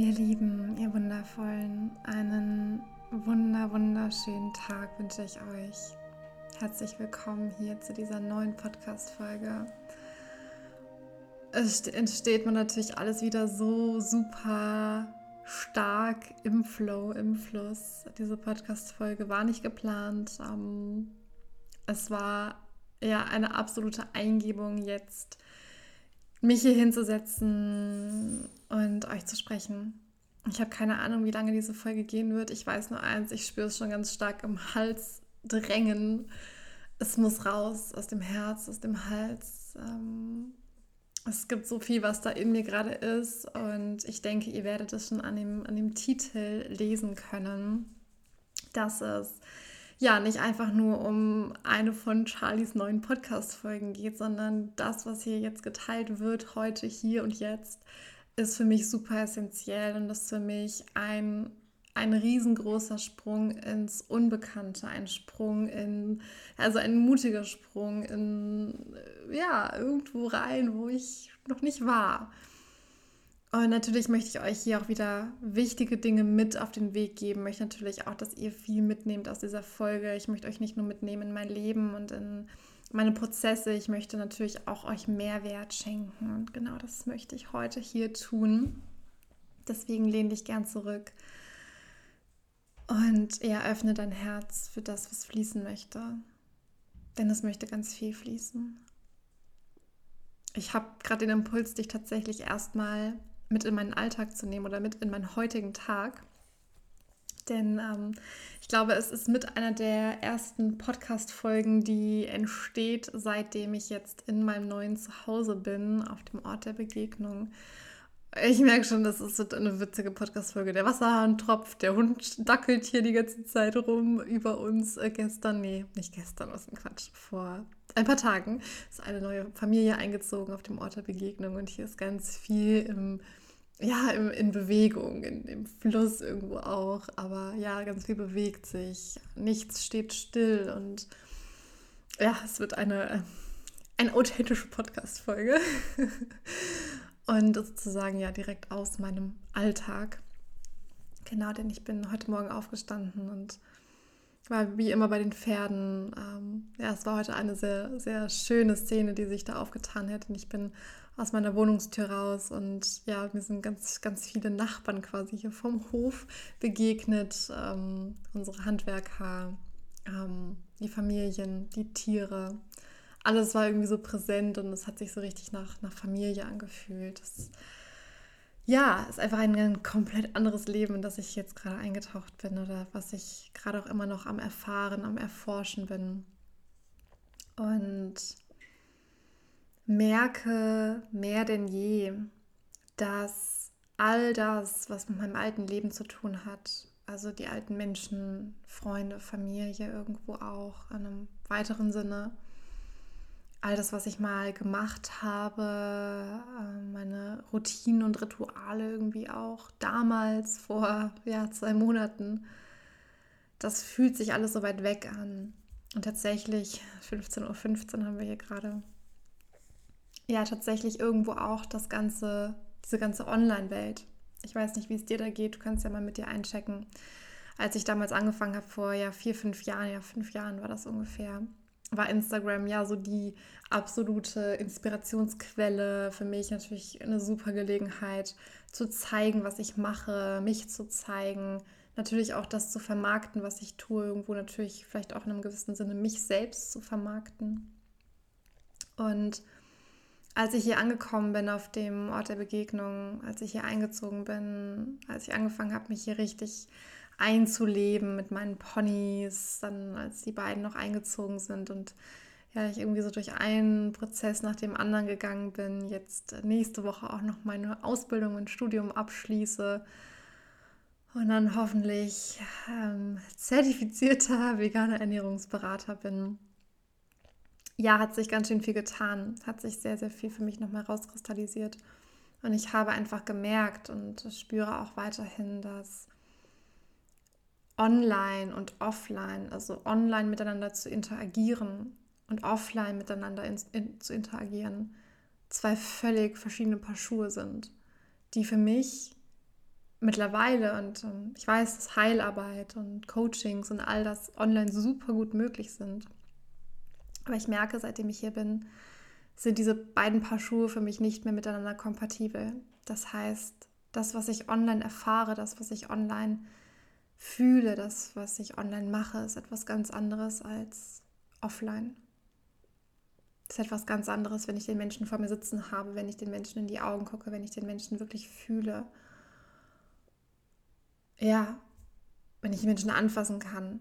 Ihr Lieben, ihr Wundervollen, einen wunder, wunderschönen Tag wünsche ich euch. Herzlich willkommen hier zu dieser neuen Podcast-Folge. Es entsteht mir natürlich alles wieder so super stark im Flow, im Fluss. Diese Podcast-Folge war nicht geplant. Ähm, es war ja eine absolute Eingebung jetzt mich hier hinzusetzen und euch zu sprechen. Ich habe keine Ahnung, wie lange diese Folge gehen wird. Ich weiß nur eins, ich spüre es schon ganz stark im Hals drängen. Es muss raus aus dem Herz, aus dem Hals. Ähm, es gibt so viel, was da in mir gerade ist und ich denke, ihr werdet es schon an dem, an dem Titel lesen können, dass es ja nicht einfach nur um eine von Charlies neuen Podcast-Folgen geht, sondern das, was hier jetzt geteilt wird, heute, hier und jetzt, ist für mich super essentiell und ist für mich ein, ein riesengroßer Sprung ins Unbekannte, ein Sprung in, also ein mutiger Sprung in, ja, irgendwo rein, wo ich noch nicht war. Und natürlich möchte ich euch hier auch wieder wichtige Dinge mit auf den Weg geben. Ich möchte natürlich auch, dass ihr viel mitnehmt aus dieser Folge. Ich möchte euch nicht nur mitnehmen in mein Leben und in meine Prozesse. Ich möchte natürlich auch euch Mehrwert schenken. Und genau das möchte ich heute hier tun. Deswegen lehne dich gern zurück. Und ja, öffne dein Herz für das, was fließen möchte. Denn es möchte ganz viel fließen. Ich habe gerade den Impuls, dich tatsächlich erstmal mit in meinen Alltag zu nehmen oder mit in meinen heutigen Tag. Denn ähm, ich glaube, es ist mit einer der ersten Podcast-Folgen, die entsteht, seitdem ich jetzt in meinem neuen Zuhause bin, auf dem Ort der Begegnung. Ich merke schon, das ist eine witzige Podcast-Folge. Der Wasserhahn tropft, der Hund dackelt hier die ganze Zeit rum über uns. Äh, gestern, nee, nicht gestern, was ein Quatsch. Vor ein paar Tagen ist eine neue Familie eingezogen auf dem Ort der Begegnung und hier ist ganz viel im ja, im, in Bewegung, in, im Fluss irgendwo auch. Aber ja, ganz viel bewegt sich. Nichts steht still und ja, es wird eine, eine authentische Podcast-Folge. und sozusagen ja direkt aus meinem Alltag. Genau, denn ich bin heute Morgen aufgestanden und war wie immer bei den Pferden. Ähm, ja, es war heute eine sehr, sehr schöne Szene, die sich da aufgetan hat. Und ich bin aus meiner Wohnungstür raus und ja, mir sind ganz, ganz viele Nachbarn quasi hier vom Hof begegnet. Ähm, unsere Handwerker, ähm, die Familien, die Tiere. Alles war irgendwie so präsent und es hat sich so richtig nach, nach Familie angefühlt. Das, ja, ist einfach ein, ein komplett anderes Leben, in das ich jetzt gerade eingetaucht bin oder was ich gerade auch immer noch am Erfahren, am Erforschen bin. Und merke mehr denn je, dass all das, was mit meinem alten Leben zu tun hat, also die alten Menschen, Freunde, Familie irgendwo auch in einem weiteren Sinne, all das, was ich mal gemacht habe, äh, meine Routinen und Rituale irgendwie auch damals vor ja, zwei Monaten, das fühlt sich alles so weit weg an. Und tatsächlich, 15.15 Uhr 15 haben wir hier gerade, ja tatsächlich irgendwo auch das ganze, diese ganze Online-Welt. Ich weiß nicht, wie es dir da geht, du kannst ja mal mit dir einchecken. Als ich damals angefangen habe, vor ja vier, fünf Jahren, ja fünf Jahren war das ungefähr, war Instagram ja so die absolute Inspirationsquelle für mich. Natürlich eine super Gelegenheit zu zeigen, was ich mache, mich zu zeigen. Natürlich auch das zu vermarkten, was ich tue. Irgendwo natürlich vielleicht auch in einem gewissen Sinne mich selbst zu vermarkten. Und als ich hier angekommen bin auf dem Ort der Begegnung, als ich hier eingezogen bin, als ich angefangen habe, mich hier richtig einzuleben mit meinen Ponys, dann als die beiden noch eingezogen sind und ja, ich irgendwie so durch einen Prozess nach dem anderen gegangen bin, jetzt nächste Woche auch noch meine Ausbildung und Studium abschließe und dann hoffentlich ähm, zertifizierter veganer Ernährungsberater bin ja, hat sich ganz schön viel getan, hat sich sehr, sehr viel für mich nochmal rauskristallisiert. Und ich habe einfach gemerkt und spüre auch weiterhin, dass online und offline, also online miteinander zu interagieren und offline miteinander in, in, zu interagieren, zwei völlig verschiedene Paar Schuhe sind, die für mich mittlerweile und ähm, ich weiß, dass Heilarbeit und Coachings und all das online super gut möglich sind. Aber ich merke, seitdem ich hier bin, sind diese beiden Paar Schuhe für mich nicht mehr miteinander kompatibel. Das heißt, das, was ich online erfahre, das, was ich online fühle, das, was ich online mache, ist etwas ganz anderes als offline. Es ist etwas ganz anderes, wenn ich den Menschen vor mir sitzen habe, wenn ich den Menschen in die Augen gucke, wenn ich den Menschen wirklich fühle ja, wenn ich Menschen anfassen kann,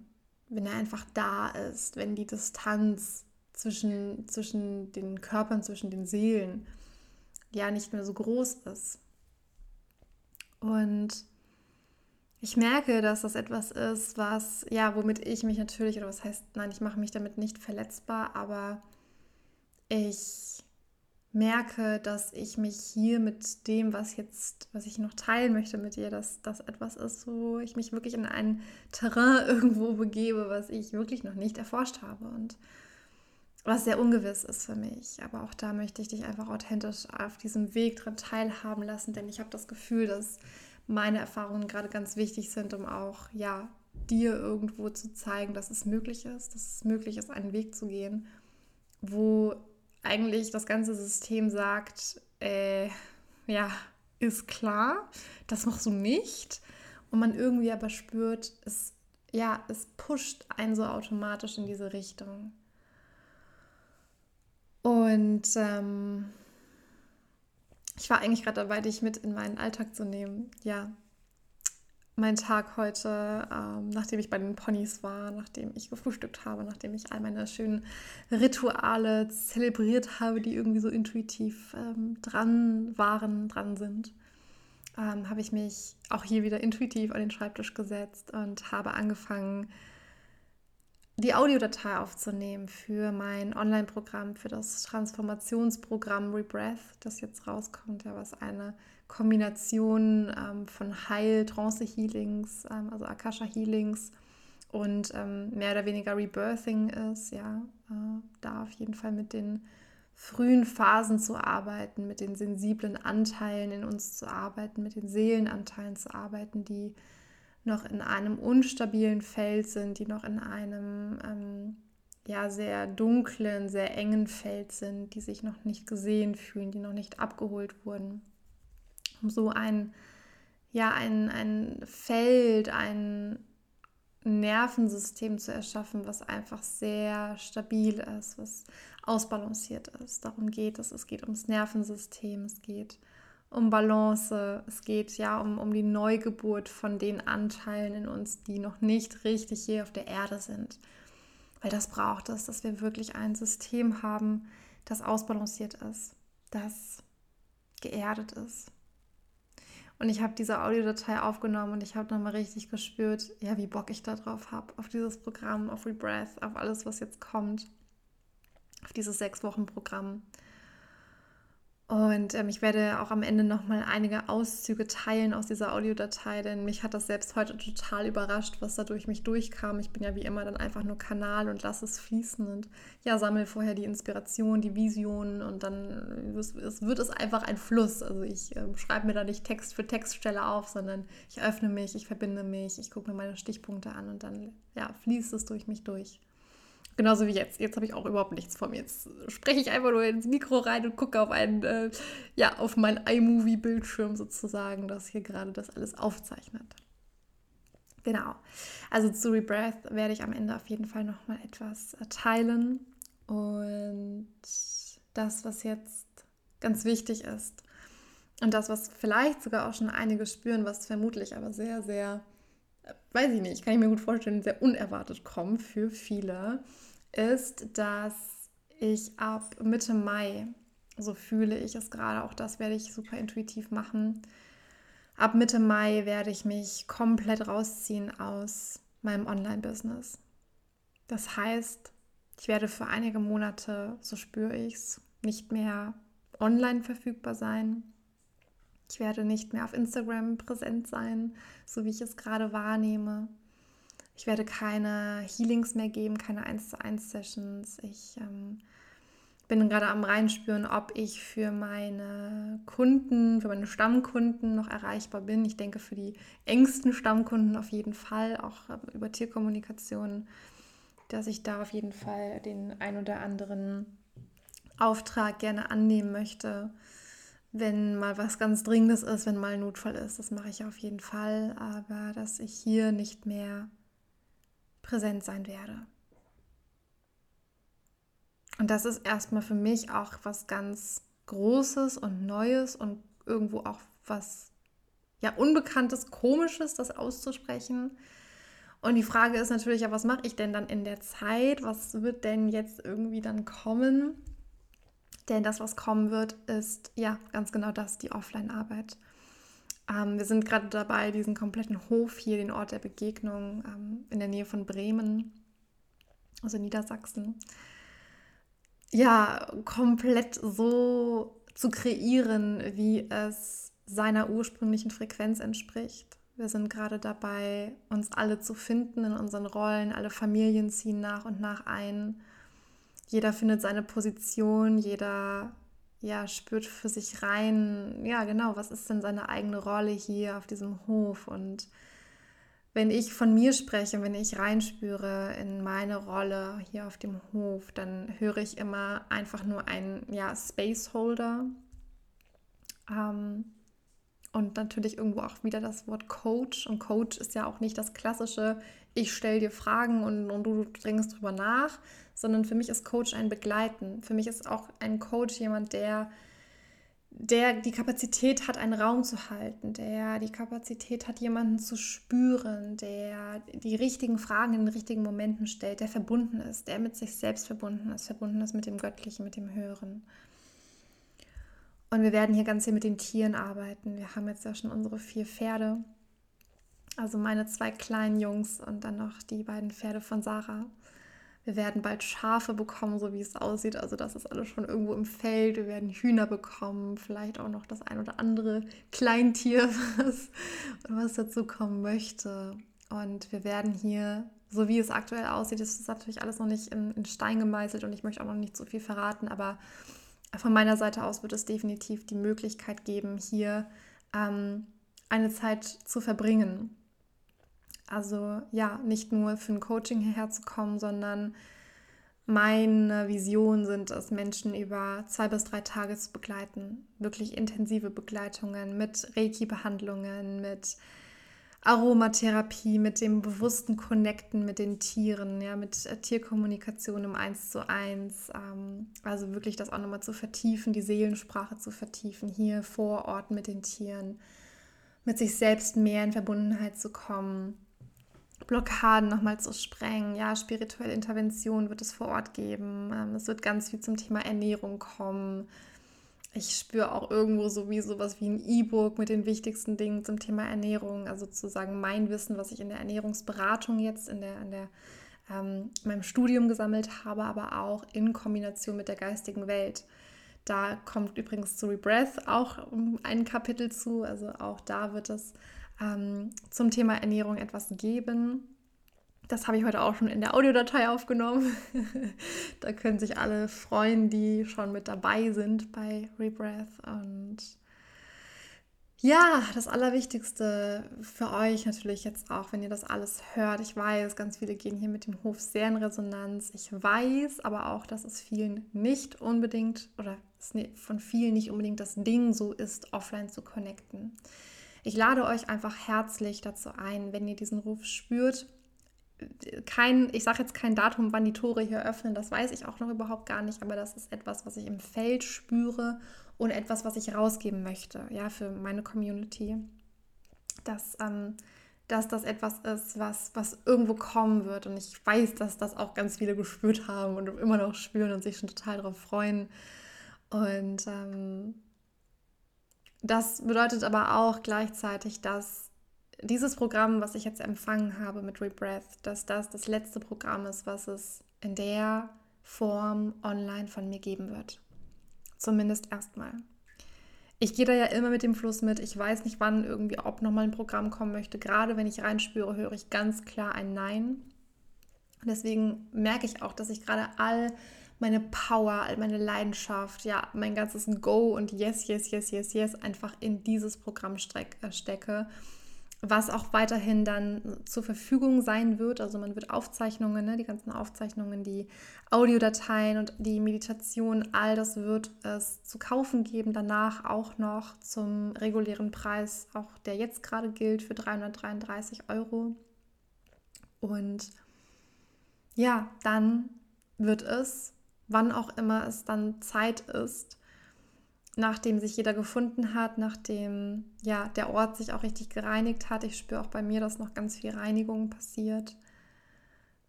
wenn er einfach da ist, wenn die Distanz zwischen, zwischen den Körpern, zwischen den Seelen ja nicht mehr so groß ist. Und ich merke, dass das etwas ist, was, ja, womit ich mich natürlich, oder was heißt, nein, ich mache mich damit nicht verletzbar, aber ich merke, dass ich mich hier mit dem, was jetzt, was ich noch teilen möchte mit dir, dass das etwas ist, wo ich mich wirklich in ein Terrain irgendwo begebe, was ich wirklich noch nicht erforscht habe und was sehr ungewiss ist für mich. Aber auch da möchte ich dich einfach authentisch auf diesem Weg dran teilhaben lassen, denn ich habe das Gefühl, dass meine Erfahrungen gerade ganz wichtig sind, um auch ja dir irgendwo zu zeigen, dass es möglich ist, dass es möglich ist, einen Weg zu gehen, wo eigentlich das ganze System sagt, äh, ja, ist klar, das machst du nicht. Und man irgendwie aber spürt, es, ja, es pusht einen so automatisch in diese Richtung. Und ähm, ich war eigentlich gerade dabei, dich mit in meinen Alltag zu nehmen. Ja, mein Tag heute, ähm, nachdem ich bei den Ponys war, nachdem ich gefrühstückt habe, nachdem ich all meine schönen Rituale zelebriert habe, die irgendwie so intuitiv ähm, dran waren, dran sind, ähm, habe ich mich auch hier wieder intuitiv an den Schreibtisch gesetzt und habe angefangen, die Audiodatei aufzunehmen für mein Online-Programm, für das Transformationsprogramm Rebreath, das jetzt rauskommt, ja, was eine Kombination ähm, von Heil, Trance-Healings, ähm, also Akasha-Healings und ähm, mehr oder weniger Rebirthing ist, ja, äh, da auf jeden Fall mit den frühen Phasen zu arbeiten, mit den sensiblen Anteilen in uns zu arbeiten, mit den Seelenanteilen zu arbeiten, die noch in einem unstabilen Feld sind, die noch in einem ähm, ja sehr dunklen, sehr engen Feld sind, die sich noch nicht gesehen fühlen, die noch nicht abgeholt wurden um so ein, ja, ein, ein Feld, ein Nervensystem zu erschaffen, was einfach sehr stabil ist, was ausbalanciert ist. Darum geht es. Es geht ums Nervensystem, es geht um Balance, es geht ja um, um die Neugeburt von den Anteilen in uns, die noch nicht richtig hier auf der Erde sind. Weil das braucht es, dass wir wirklich ein System haben, das ausbalanciert ist, das geerdet ist, und ich habe diese Audiodatei aufgenommen und ich habe nochmal richtig gespürt, ja, wie Bock ich da drauf habe, auf dieses Programm, auf Rebreath, auf alles, was jetzt kommt, auf dieses sechs Wochen Programm. Und ähm, ich werde auch am Ende nochmal einige Auszüge teilen aus dieser Audiodatei, denn mich hat das selbst heute total überrascht, was da durch mich durchkam. Ich bin ja wie immer dann einfach nur Kanal und lasse es fließen und ja, sammle vorher die Inspiration, die Visionen und dann es, es wird es einfach ein Fluss. Also ich äh, schreibe mir da nicht Text für Textstelle auf, sondern ich öffne mich, ich verbinde mich, ich gucke mir meine Stichpunkte an und dann ja, fließt es durch mich durch. Genauso wie jetzt. Jetzt habe ich auch überhaupt nichts vor mir. Jetzt spreche ich einfach nur ins Mikro rein und gucke auf einen, äh, ja, auf meinen iMovie-Bildschirm sozusagen, das hier gerade das alles aufzeichnet. Genau. Also zu Rebreath werde ich am Ende auf jeden Fall nochmal etwas äh, teilen. Und das, was jetzt ganz wichtig ist und das, was vielleicht sogar auch schon einige spüren, was vermutlich aber sehr, sehr, äh, weiß ich nicht, kann ich mir gut vorstellen, sehr unerwartet kommt für viele, ist, dass ich ab Mitte Mai, so fühle ich es gerade, auch das werde ich super intuitiv machen, ab Mitte Mai werde ich mich komplett rausziehen aus meinem Online-Business. Das heißt, ich werde für einige Monate, so spüre ich es, nicht mehr online verfügbar sein. Ich werde nicht mehr auf Instagram präsent sein, so wie ich es gerade wahrnehme. Ich werde keine Healings mehr geben, keine 1 zu 1 Sessions. Ich ähm, bin gerade am reinspüren, ob ich für meine Kunden, für meine Stammkunden noch erreichbar bin. Ich denke für die engsten Stammkunden auf jeden Fall, auch über Tierkommunikation, dass ich da auf jeden Fall den ein oder anderen Auftrag gerne annehmen möchte. Wenn mal was ganz Dringendes ist, wenn mal ein Notfall ist, das mache ich auf jeden Fall, aber dass ich hier nicht mehr präsent sein werde. Und das ist erstmal für mich auch was ganz Großes und Neues und irgendwo auch was ja Unbekanntes, Komisches, das auszusprechen. Und die Frage ist natürlich, ja, was mache ich denn dann in der Zeit? Was wird denn jetzt irgendwie dann kommen? Denn das, was kommen wird, ist ja ganz genau das, die Offline-Arbeit. Ähm, wir sind gerade dabei, diesen kompletten Hof hier, den Ort der Begegnung ähm, in der Nähe von Bremen, also Niedersachsen, ja, komplett so zu kreieren, wie es seiner ursprünglichen Frequenz entspricht. Wir sind gerade dabei, uns alle zu finden in unseren Rollen. Alle Familien ziehen nach und nach ein. Jeder findet seine Position, jeder ja, spürt für sich rein, ja genau, was ist denn seine eigene Rolle hier auf diesem Hof und wenn ich von mir spreche, wenn ich reinspüre in meine Rolle hier auf dem Hof, dann höre ich immer einfach nur einen ja, Spaceholder. Ähm, und natürlich irgendwo auch wieder das Wort Coach. Und Coach ist ja auch nicht das klassische, ich stelle dir Fragen und, und du drängst drüber nach, sondern für mich ist Coach ein Begleiten. Für mich ist auch ein Coach jemand, der der die Kapazität hat, einen Raum zu halten, der die Kapazität hat, jemanden zu spüren, der die richtigen Fragen in den richtigen Momenten stellt, der verbunden ist, der mit sich selbst verbunden ist, verbunden ist mit dem Göttlichen, mit dem Hören. Und wir werden hier ganz viel mit den Tieren arbeiten. Wir haben jetzt ja schon unsere vier Pferde, also meine zwei kleinen Jungs und dann noch die beiden Pferde von Sarah. Wir werden bald Schafe bekommen, so wie es aussieht. Also das ist alles schon irgendwo im Feld. Wir werden Hühner bekommen, vielleicht auch noch das ein oder andere Kleintier, was, was dazu kommen möchte. Und wir werden hier, so wie es aktuell aussieht, das ist natürlich alles noch nicht in, in Stein gemeißelt und ich möchte auch noch nicht so viel verraten, aber von meiner Seite aus wird es definitiv die Möglichkeit geben, hier ähm, eine Zeit zu verbringen also ja, nicht nur für ein Coaching hierher zu kommen, sondern meine Vision sind es, Menschen über zwei bis drei Tage zu begleiten. Wirklich intensive Begleitungen mit Reiki-Behandlungen, mit Aromatherapie, mit dem bewussten Connecten mit den Tieren, ja, mit äh, Tierkommunikation im Eins zu eins. Ähm, also wirklich das auch nochmal zu vertiefen, die Seelensprache zu vertiefen, hier vor Ort mit den Tieren, mit sich selbst mehr in Verbundenheit zu kommen Blockaden nochmal zu sprengen. Ja, spirituelle Intervention wird es vor Ort geben. Ähm, es wird ganz viel zum Thema Ernährung kommen. Ich spüre auch irgendwo so wie sowas wie ein E-Book mit den wichtigsten Dingen zum Thema Ernährung. Also sozusagen mein Wissen, was ich in der Ernährungsberatung jetzt in der, in der ähm, meinem Studium gesammelt habe, aber auch in Kombination mit der geistigen Welt. Da kommt übrigens zu Rebreath auch ein Kapitel zu. Also auch da wird es ähm, zum Thema Ernährung etwas geben. Das habe ich heute auch schon in der Audiodatei aufgenommen. da können sich alle freuen, die schon mit dabei sind bei Rebreath. Und ja, das Allerwichtigste für euch natürlich jetzt auch, wenn ihr das alles hört. Ich weiß, ganz viele gehen hier mit dem Hof sehr in Resonanz. Ich weiß aber auch, dass es vielen nicht unbedingt oder von vielen nicht unbedingt das Ding so ist, offline zu connecten. Ich lade euch einfach herzlich dazu ein, wenn ihr diesen Ruf spürt. Kein, ich sage jetzt kein Datum, wann die Tore hier öffnen, das weiß ich auch noch überhaupt gar nicht, aber das ist etwas, was ich im Feld spüre und etwas, was ich rausgeben möchte, ja, für meine Community. Dass, ähm, dass das etwas ist, was, was irgendwo kommen wird. Und ich weiß, dass das auch ganz viele gespürt haben und immer noch spüren und sich schon total darauf freuen. Und ähm, das bedeutet aber auch gleichzeitig, dass dieses Programm, was ich jetzt empfangen habe mit Rebreath, dass das das letzte Programm ist, was es in der Form online von mir geben wird. Zumindest erstmal. Ich gehe da ja immer mit dem Fluss mit. Ich weiß nicht, wann irgendwie, ob nochmal ein Programm kommen möchte. Gerade wenn ich reinspüre, höre ich ganz klar ein Nein. deswegen merke ich auch, dass ich gerade all meine Power, meine Leidenschaft, ja, mein ganzes Go und Yes, Yes, Yes, Yes, Yes einfach in dieses Programm äh, stecke was auch weiterhin dann zur Verfügung sein wird. Also man wird Aufzeichnungen, ne, die ganzen Aufzeichnungen, die Audiodateien und die Meditation, all das wird es zu kaufen geben. Danach auch noch zum regulären Preis, auch der jetzt gerade gilt, für 333 Euro. Und ja, dann wird es, wann auch immer es dann Zeit ist, nachdem sich jeder gefunden hat, nachdem ja der Ort sich auch richtig gereinigt hat, ich spüre auch bei mir, dass noch ganz viel Reinigung passiert,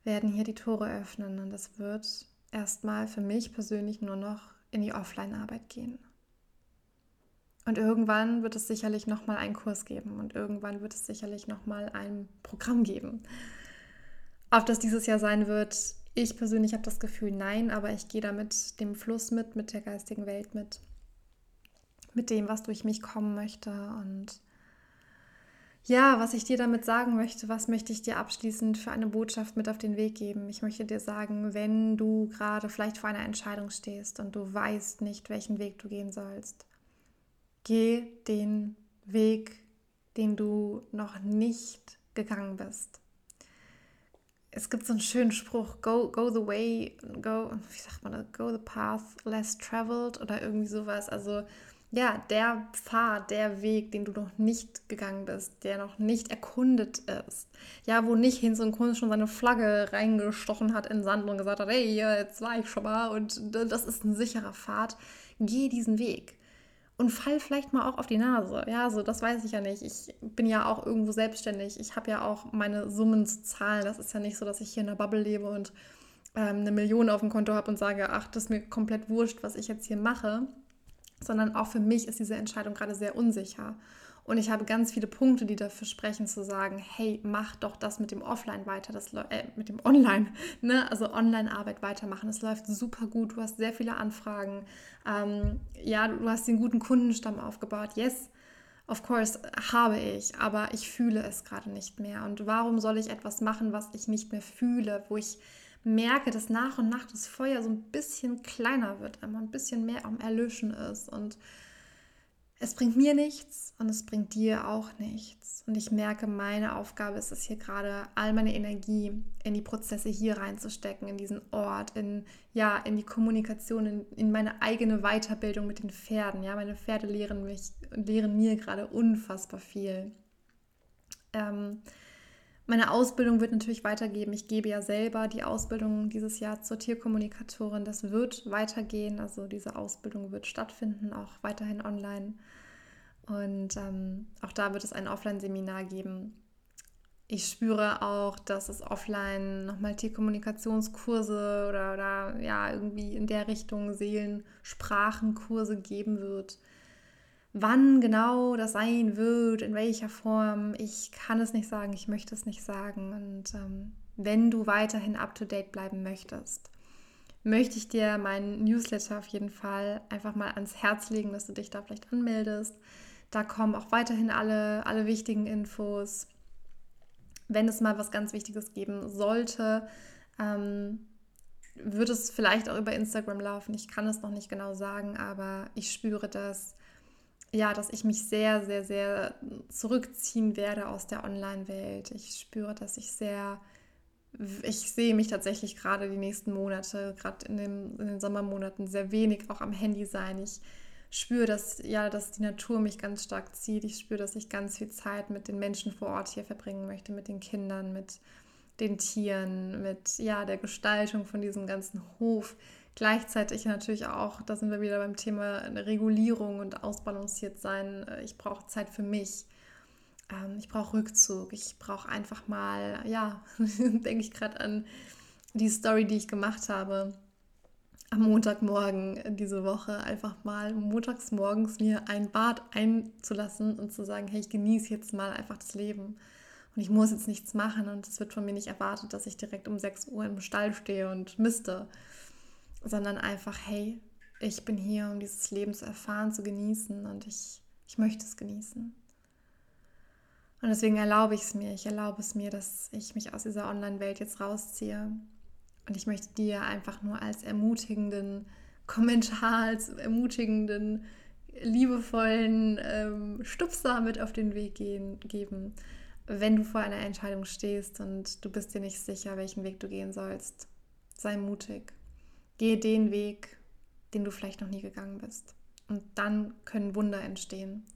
werden hier die Tore öffnen und es wird erstmal für mich persönlich nur noch in die Offline-Arbeit gehen. Und irgendwann wird es sicherlich noch mal einen Kurs geben und irgendwann wird es sicherlich noch mal ein Programm geben. Ob das dieses Jahr sein wird, ich persönlich habe das Gefühl, nein, aber ich gehe da mit dem Fluss mit, mit der geistigen Welt mit mit dem, was durch mich kommen möchte. Und ja, was ich dir damit sagen möchte, was möchte ich dir abschließend für eine Botschaft mit auf den Weg geben? Ich möchte dir sagen, wenn du gerade vielleicht vor einer Entscheidung stehst und du weißt nicht, welchen Weg du gehen sollst, geh den Weg, den du noch nicht gegangen bist. Es gibt so einen schönen Spruch, go, go the way, go, wie sagt man das, go the path less traveled oder irgendwie sowas. Also ja, der Pfad, der Weg, den du noch nicht gegangen bist, der noch nicht erkundet ist. Ja, wo nicht hin so ein Kunst schon seine Flagge reingestochen hat in Sand und gesagt hat, hey, jetzt war ich schon mal und das ist ein sicherer Pfad. Geh diesen Weg. Und fall vielleicht mal auch auf die Nase. Ja, so das weiß ich ja nicht. Ich bin ja auch irgendwo selbstständig. Ich habe ja auch meine Summen zu zahlen. Das ist ja nicht so, dass ich hier in der Bubble lebe und ähm, eine Million auf dem Konto habe und sage, ach, das ist mir komplett wurscht, was ich jetzt hier mache sondern auch für mich ist diese Entscheidung gerade sehr unsicher. Und ich habe ganz viele Punkte, die dafür sprechen, zu sagen, hey, mach doch das mit dem Offline weiter, das äh, mit dem Online, ne? also Online-Arbeit weitermachen. Es läuft super gut, du hast sehr viele Anfragen. Ähm, ja, du hast den guten Kundenstamm aufgebaut. Yes, of course, habe ich, aber ich fühle es gerade nicht mehr. Und warum soll ich etwas machen, was ich nicht mehr fühle, wo ich merke, dass nach und nach das Feuer so ein bisschen kleiner wird, einmal ein bisschen mehr am Erlöschen ist. Und es bringt mir nichts und es bringt dir auch nichts. Und ich merke, meine Aufgabe ist es hier gerade, all meine Energie in die Prozesse hier reinzustecken, in diesen Ort, in, ja, in die Kommunikation, in, in meine eigene Weiterbildung mit den Pferden. Ja, meine Pferde lehren mich lehren mir gerade unfassbar viel. Ähm, meine Ausbildung wird natürlich weitergeben. Ich gebe ja selber die Ausbildung dieses Jahr zur Tierkommunikatorin. Das wird weitergehen. Also diese Ausbildung wird stattfinden, auch weiterhin online. Und ähm, auch da wird es ein Offline-Seminar geben. Ich spüre auch, dass es offline nochmal Tierkommunikationskurse oder, oder ja, irgendwie in der Richtung Seelensprachenkurse geben wird. Wann genau das sein wird, in welcher Form, ich kann es nicht sagen, ich möchte es nicht sagen. Und ähm, wenn du weiterhin up-to-date bleiben möchtest, möchte ich dir meinen Newsletter auf jeden Fall einfach mal ans Herz legen, dass du dich da vielleicht anmeldest. Da kommen auch weiterhin alle, alle wichtigen Infos. Wenn es mal was ganz Wichtiges geben sollte, ähm, wird es vielleicht auch über Instagram laufen. Ich kann es noch nicht genau sagen, aber ich spüre das ja, dass ich mich sehr, sehr, sehr zurückziehen werde aus der Online-Welt. Ich spüre, dass ich sehr, ich sehe mich tatsächlich gerade die nächsten Monate, gerade in, in den Sommermonaten, sehr wenig auch am Handy sein. Ich spüre, dass, ja, dass die Natur mich ganz stark zieht. Ich spüre, dass ich ganz viel Zeit mit den Menschen vor Ort hier verbringen möchte, mit den Kindern, mit den Tieren, mit ja, der Gestaltung von diesem ganzen Hof Gleichzeitig natürlich auch, da sind wir wieder beim Thema Regulierung und ausbalanciert sein. Äh, ich brauche Zeit für mich. Ähm, ich brauche Rückzug. Ich brauche einfach mal, ja, denke ich gerade an die Story, die ich gemacht habe am Montagmorgen diese Woche einfach mal montags morgens mir ein Bad einzulassen und zu sagen, hey, ich genieße jetzt mal einfach das Leben und ich muss jetzt nichts machen und es wird von mir nicht erwartet, dass ich direkt um 6 Uhr im Stall stehe und misste, sondern einfach, hey, ich bin hier, um dieses Leben zu erfahren, zu genießen und ich, ich möchte es genießen. Und deswegen erlaube ich es mir. Ich erlaube es mir, dass ich mich aus dieser Online-Welt jetzt rausziehe. Und ich möchte dir einfach nur als ermutigenden Kommentar, als ermutigenden, liebevollen ähm, Stupser mit auf den Weg gehen, geben, wenn du vor einer Entscheidung stehst und du bist dir nicht sicher, welchen Weg du gehen sollst. Sei mutig. Gehe den Weg, den du vielleicht noch nie gegangen bist. Und dann können Wunder entstehen.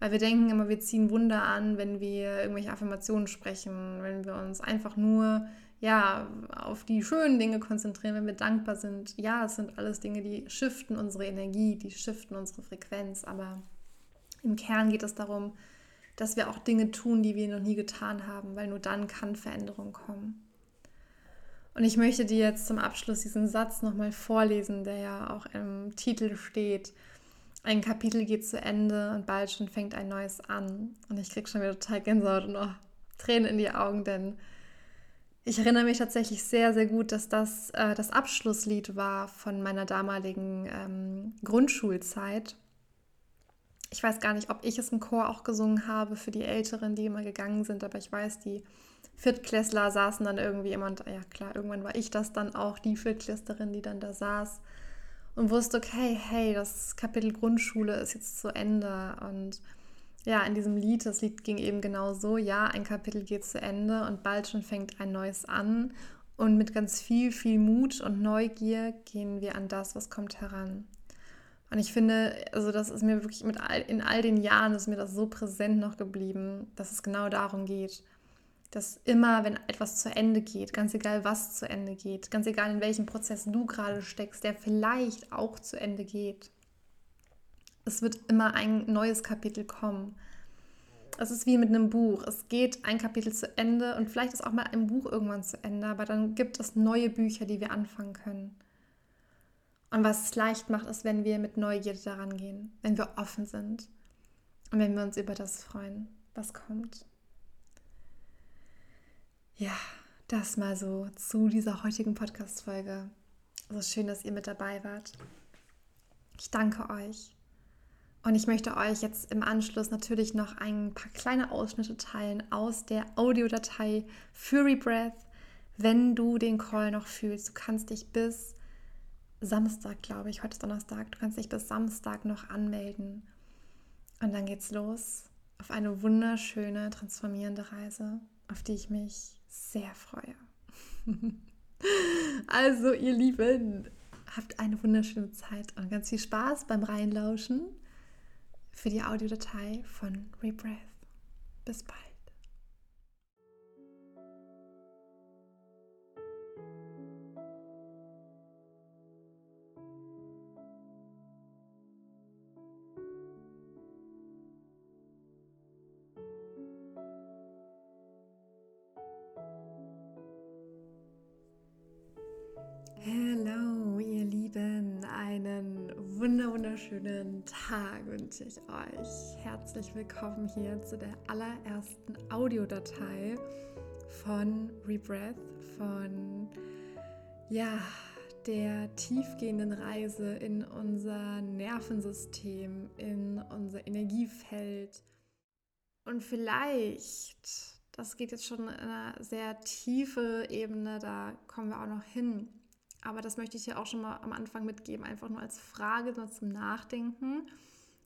Weil wir denken immer, wir ziehen Wunder an, wenn wir irgendwelche Affirmationen sprechen, wenn wir uns einfach nur ja, auf die schönen Dinge konzentrieren, wenn wir dankbar sind. Ja, es sind alles Dinge, die shiften unsere Energie, die shiften unsere Frequenz, aber im Kern geht es darum, dass wir auch Dinge tun, die wir noch nie getan haben, weil nur dann kann Veränderung kommen. Und ich möchte dir jetzt zum Abschluss diesen Satz nochmal vorlesen, der ja auch im Titel steht. Ein Kapitel geht zu Ende und bald schon fängt ein neues an. Und ich kriege schon wieder total Gänsehaut und oh, Tränen in die Augen, denn ich erinnere mich tatsächlich sehr, sehr gut, dass das äh, das Abschlusslied war von meiner damaligen ähm, Grundschulzeit. Ich weiß gar nicht, ob ich es im Chor auch gesungen habe für die Älteren, die immer gegangen sind, aber ich weiß, die Viertklässler saßen dann irgendwie immer, und ja klar, irgendwann war ich das dann auch, die Viertklässlerin, die dann da saß und wusste, okay, hey, das Kapitel Grundschule ist jetzt zu Ende und ja, in diesem Lied, das Lied ging eben genau so, ja, ein Kapitel geht zu Ende und bald schon fängt ein neues an. Und mit ganz viel, viel Mut und Neugier gehen wir an das, was kommt, heran. Und ich finde, also das ist mir wirklich mit all, in all den Jahren ist mir das so präsent noch geblieben, dass es genau darum geht, dass immer, wenn etwas zu Ende geht, ganz egal was zu Ende geht, ganz egal in welchem Prozess du gerade steckst, der vielleicht auch zu Ende geht, es wird immer ein neues Kapitel kommen. Es ist wie mit einem Buch. Es geht ein Kapitel zu Ende und vielleicht ist auch mal ein Buch irgendwann zu Ende, aber dann gibt es neue Bücher, die wir anfangen können. Und was es leicht macht, ist, wenn wir mit Neugierde daran gehen, wenn wir offen sind und wenn wir uns über das freuen, was kommt. Ja, das mal so zu dieser heutigen Podcast-Folge. So schön, dass ihr mit dabei wart. Ich danke euch und ich möchte euch jetzt im Anschluss natürlich noch ein paar kleine Ausschnitte teilen aus der Audiodatei Fury Breath, wenn du den Call noch fühlst. Du kannst dich bis Samstag, glaube ich, heute ist Donnerstag, du kannst dich bis Samstag noch anmelden. Und dann geht's los auf eine wunderschöne, transformierende Reise, auf die ich mich sehr freue. also, ihr Lieben, habt eine wunderschöne Zeit und ganz viel Spaß beim Reinlauschen für die Audiodatei von Rebreath. Bis bald. Wunderschönen Tag wünsche ich euch. Herzlich willkommen hier zu der allerersten Audiodatei von Rebreath, von ja, der tiefgehenden Reise in unser Nervensystem, in unser Energiefeld. Und vielleicht, das geht jetzt schon in eine sehr tiefe Ebene, da kommen wir auch noch hin aber das möchte ich dir auch schon mal am Anfang mitgeben, einfach nur als Frage nur zum Nachdenken.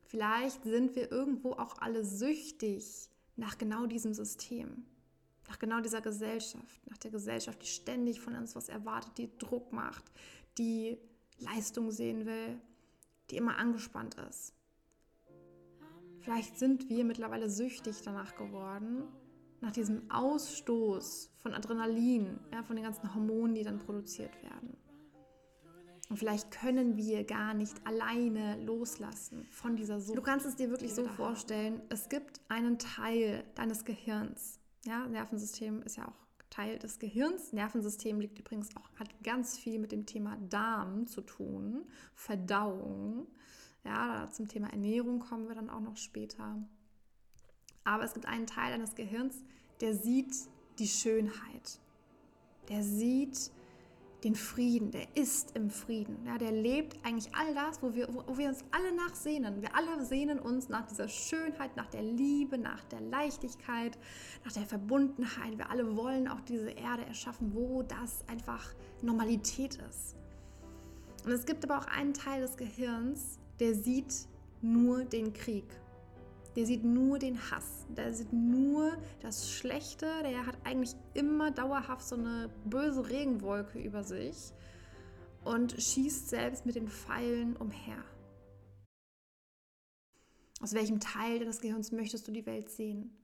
Vielleicht sind wir irgendwo auch alle süchtig nach genau diesem System, nach genau dieser Gesellschaft, nach der Gesellschaft, die ständig von uns was erwartet, die Druck macht, die Leistung sehen will, die immer angespannt ist. Vielleicht sind wir mittlerweile süchtig danach geworden, nach diesem Ausstoß von Adrenalin, ja, von den ganzen Hormonen, die dann produziert werden. Und vielleicht können wir gar nicht alleine loslassen von dieser Sucht. Du kannst es dir wirklich so vorstellen, es gibt einen Teil deines Gehirns. Ja, Nervensystem ist ja auch Teil des Gehirns. Nervensystem liegt übrigens auch, hat ganz viel mit dem Thema Darm zu tun, Verdauung. Ja, zum Thema Ernährung kommen wir dann auch noch später. Aber es gibt einen Teil deines Gehirns, der sieht die Schönheit. Der sieht den Frieden, der ist im Frieden. Ja, der lebt eigentlich all das, wo wir, wo wir uns alle nachsehnen. Wir alle sehnen uns nach dieser Schönheit, nach der Liebe, nach der Leichtigkeit, nach der Verbundenheit. Wir alle wollen auch diese Erde erschaffen, wo das einfach Normalität ist. Und es gibt aber auch einen Teil des Gehirns, der sieht nur den Krieg. Der sieht nur den Hass, der sieht nur das Schlechte, der hat eigentlich immer dauerhaft so eine böse Regenwolke über sich und schießt selbst mit den Pfeilen umher. Aus welchem Teil des Gehirns möchtest du die Welt sehen?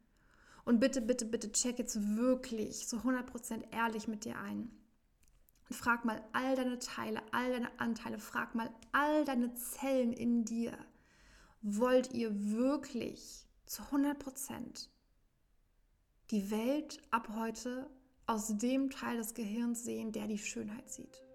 Und bitte, bitte, bitte check jetzt wirklich so 100% ehrlich mit dir ein. Und frag mal all deine Teile, all deine Anteile, frag mal all deine Zellen in dir wollt ihr wirklich zu 100 Prozent die Welt ab heute aus dem Teil des Gehirns sehen, der die Schönheit sieht?